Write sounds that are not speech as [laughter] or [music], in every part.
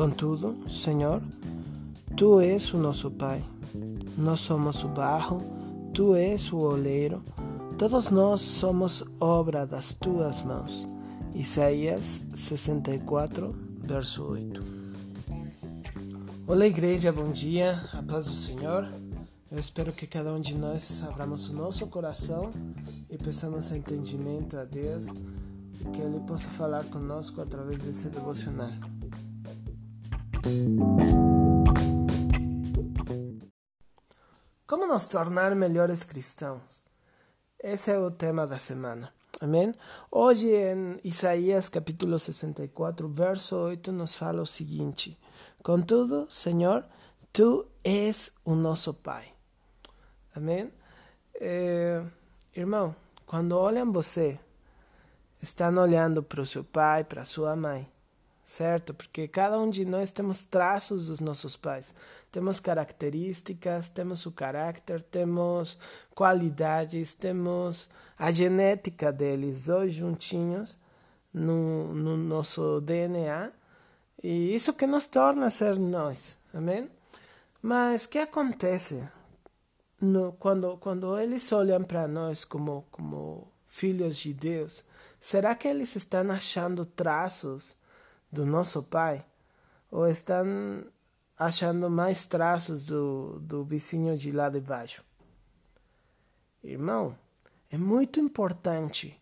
Contudo, Senhor, Tu és o nosso Pai. Nós somos o barro, Tu és o oleiro. Todos nós somos obra das Tuas mãos. Isaías 64, verso 8. Olá, igreja, bom dia, a paz do Senhor. Eu espero que cada um de nós abramos o nosso coração e peçamos entendimento a Deus que Ele possa falar conosco através desse devocional. Como nos tornar melhores cristãos? Esse é o tema da semana. Amém? Hoje em Isaías capítulo 64, verso 8, nos fala o seguinte: Contudo, Senhor, tu és o nosso Pai. Amém? É, irmão, quando olham você, estão olhando para o seu pai, para a sua mãe, certo? Porque cada um de nós temos traços dos nossos pais. Temos características, temos o caráter, temos qualidades, temos a genética deles, dois juntinhos no, no nosso DNA. E isso que nos torna ser nós. Amém? Mas que acontece no, quando, quando eles olham para nós como, como filhos de Deus, será que eles estão achando traços do nosso Pai? Ou estão achando mais traços do, do vizinho de lá de baixo? Irmão, é muito importante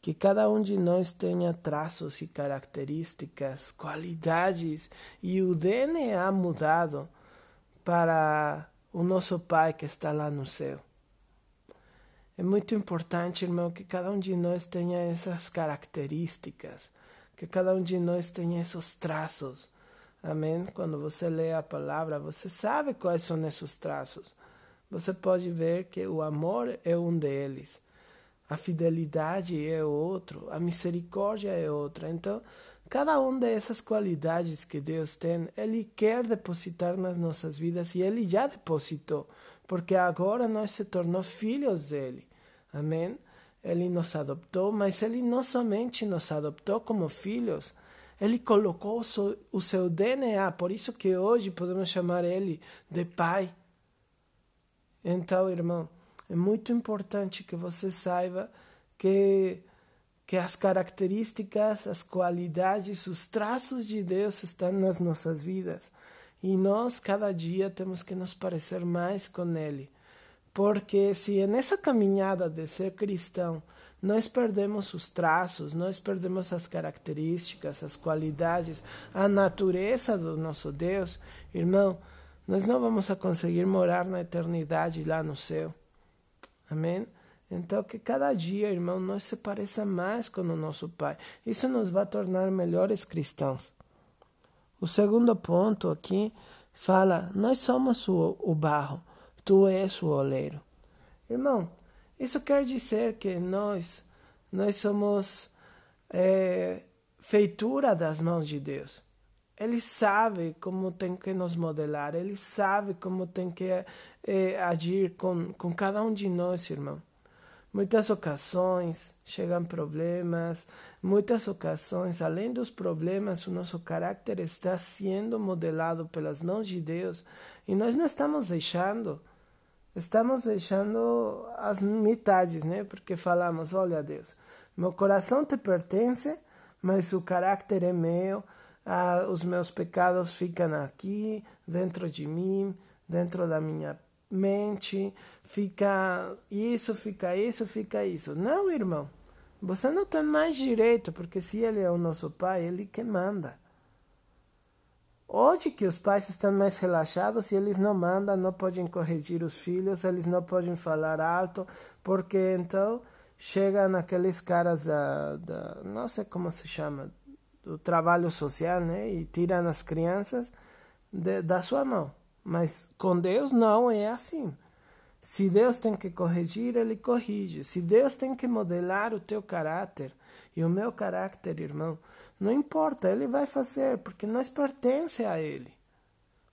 que cada um de nós tenha traços e características, qualidades e o DNA mudado para o nosso Pai que está lá no céu. É muito importante, irmão, que cada um de nós tenha essas características, que cada um de nós tenha esses traços. Amém? Quando você lê a palavra, você sabe quais são esses traços. Você pode ver que o amor é um deles, a fidelidade é outro, a misericórdia é outra. Então, Cada uma dessas qualidades que Deus tem, Ele quer depositar nas nossas vidas e Ele já depositou, porque agora nós se tornou filhos dele. Amém? Ele nos adoptou, mas Ele não somente nos adoptou como filhos, Ele colocou o seu DNA, por isso que hoje podemos chamar Ele de Pai. Então, irmão, é muito importante que você saiba que que as características, as qualidades, os traços de Deus estão nas nossas vidas. E nós, cada dia, temos que nos parecer mais com Ele. Porque se nessa caminhada de ser cristão nós perdemos os traços, nós perdemos as características, as qualidades, a natureza do nosso Deus, irmão, nós não vamos conseguir morar na eternidade lá no céu. Amém? Então, que cada dia, irmão, nós se pareça mais com o nosso Pai. Isso nos vai tornar melhores cristãos. O segundo ponto aqui fala: nós somos o, o barro, tu és o oleiro. Irmão, isso quer dizer que nós, nós somos é, feitura das mãos de Deus. Ele sabe como tem que nos modelar, ele sabe como tem que é, agir com, com cada um de nós, irmão. Muitas ocasiões chegam problemas, muitas ocasiões, além dos problemas, o nosso caráter está sendo modelado pelas mãos de Deus e nós não estamos deixando, estamos deixando as metades, né? Porque falamos: olha, Deus, meu coração te pertence, mas o caráter é meu, ah, os meus pecados ficam aqui, dentro de mim, dentro da minha mente, fica isso, fica isso, fica isso. Não, irmão. Você não tem mais direito, porque se ele é o nosso pai, ele que manda. Hoje que os pais estão mais relaxados e eles não mandam, não podem corrigir os filhos, eles não podem falar alto, porque então chegam aqueles caras da, da não sei como se chama, do trabalho social, né? E tiram as crianças de, da sua mão. Mas com Deus não é assim. Se Deus tem que corrigir, Ele corrige. Se Deus tem que modelar o teu caráter e o meu caráter, irmão, não importa, Ele vai fazer, porque nós pertence a Ele.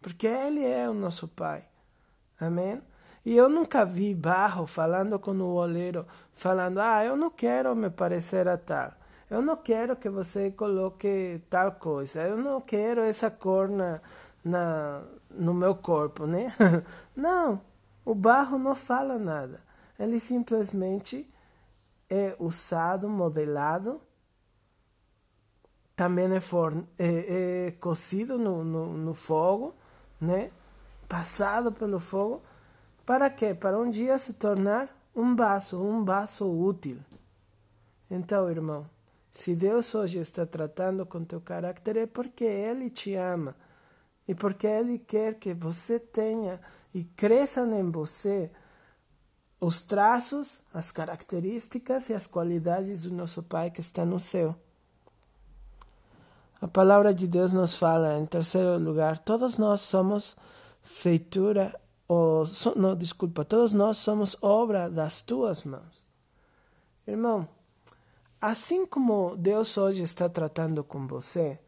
Porque Ele é o nosso Pai. Amém? E eu nunca vi barro falando com o oleiro, falando, ah, eu não quero me parecer a tal. Eu não quero que você coloque tal coisa. Eu não quero essa cor na, na, no meu corpo, né? [laughs] Não, o barro não fala nada. Ele simplesmente é usado, modelado, também é, forn é, é cozido no, no, no fogo, né? Passado pelo fogo. Para quê? Para um dia se tornar um vaso, um vaso útil. Então, irmão, se Deus hoje está tratando com teu caráter é porque Ele te ama e porque Ele quer que você tenha e cresça em você os traços, as características e as qualidades do nosso Pai que está no céu. A palavra de Deus nos fala, em terceiro lugar, todos nós somos feitura, ou, so, não, desculpa, todos nós somos obra das tuas mãos. Irmão, assim como Deus hoje está tratando com você,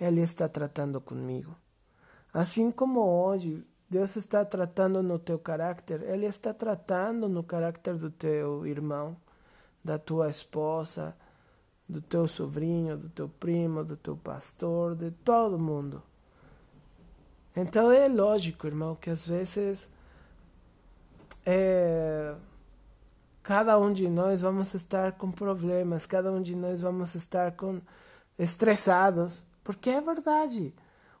Ele está tratando comigo. Assim como hoje Deus está tratando no teu caráter, Ele está tratando no caráter do teu irmão, da tua esposa, do teu sobrinho, do teu primo, do teu pastor, de todo mundo. Então é lógico, irmão, que às vezes é, cada um de nós vamos estar com problemas, cada um de nós vamos estar com estressados, porque é verdade.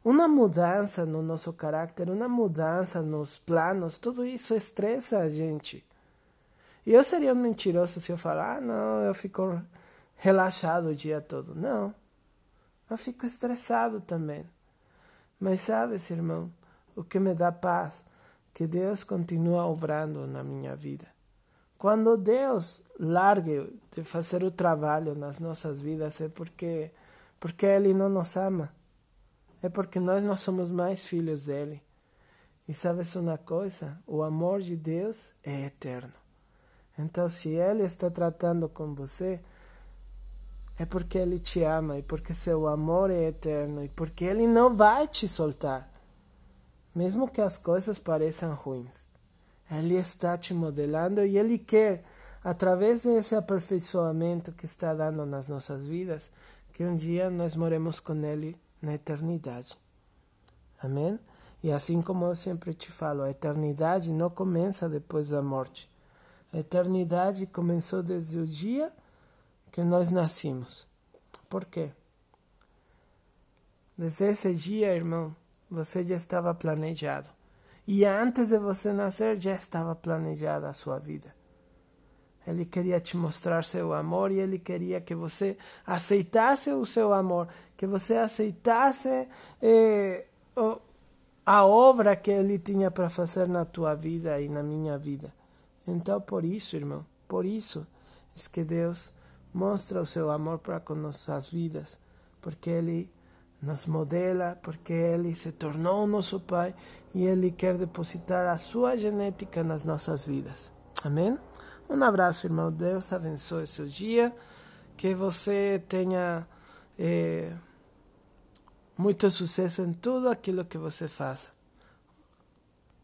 Uma mudança no nosso caráter, uma mudança nos planos, tudo isso estressa a gente. E eu seria um mentiroso se eu falar, ah, não, eu fico relaxado o dia todo. Não, eu fico estressado também. Mas sabes, irmão, o que me dá paz? Que Deus continua obrando na minha vida. Quando Deus largue de fazer o trabalho nas nossas vidas é porque porque Ele não nos ama é porque nós não somos mais filhos dele. E sabes uma coisa? O amor de Deus é eterno. Então, se Ele está tratando com você, é porque Ele te ama e porque seu amor é eterno e porque Ele não vai te soltar, mesmo que as coisas pareçam ruins. Ele está te modelando e Ele quer, através desse aperfeiçoamento que está dando nas nossas vidas, que um dia nós moremos com Ele na eternidade. Amém? E assim como eu sempre te falo, a eternidade não começa depois da morte. A eternidade começou desde o dia que nós nascemos. Por quê? Desde esse dia, irmão, você já estava planejado. E antes de você nascer, já estava planejada a sua vida. Ele queria te mostrar seu amor e ele queria que você aceitasse o seu amor, que você aceitasse eh, a obra que ele tinha para fazer na tua vida e na minha vida. Então, por isso, irmão, por isso é que Deus mostra o seu amor para com nossas vidas, porque ele nos modela, porque ele se tornou nosso Pai e ele quer depositar a sua genética nas nossas vidas. Amém? Um abraço, irmão. Deus abençoe seu dia. Que você tenha é, muito sucesso em tudo aquilo que você faça.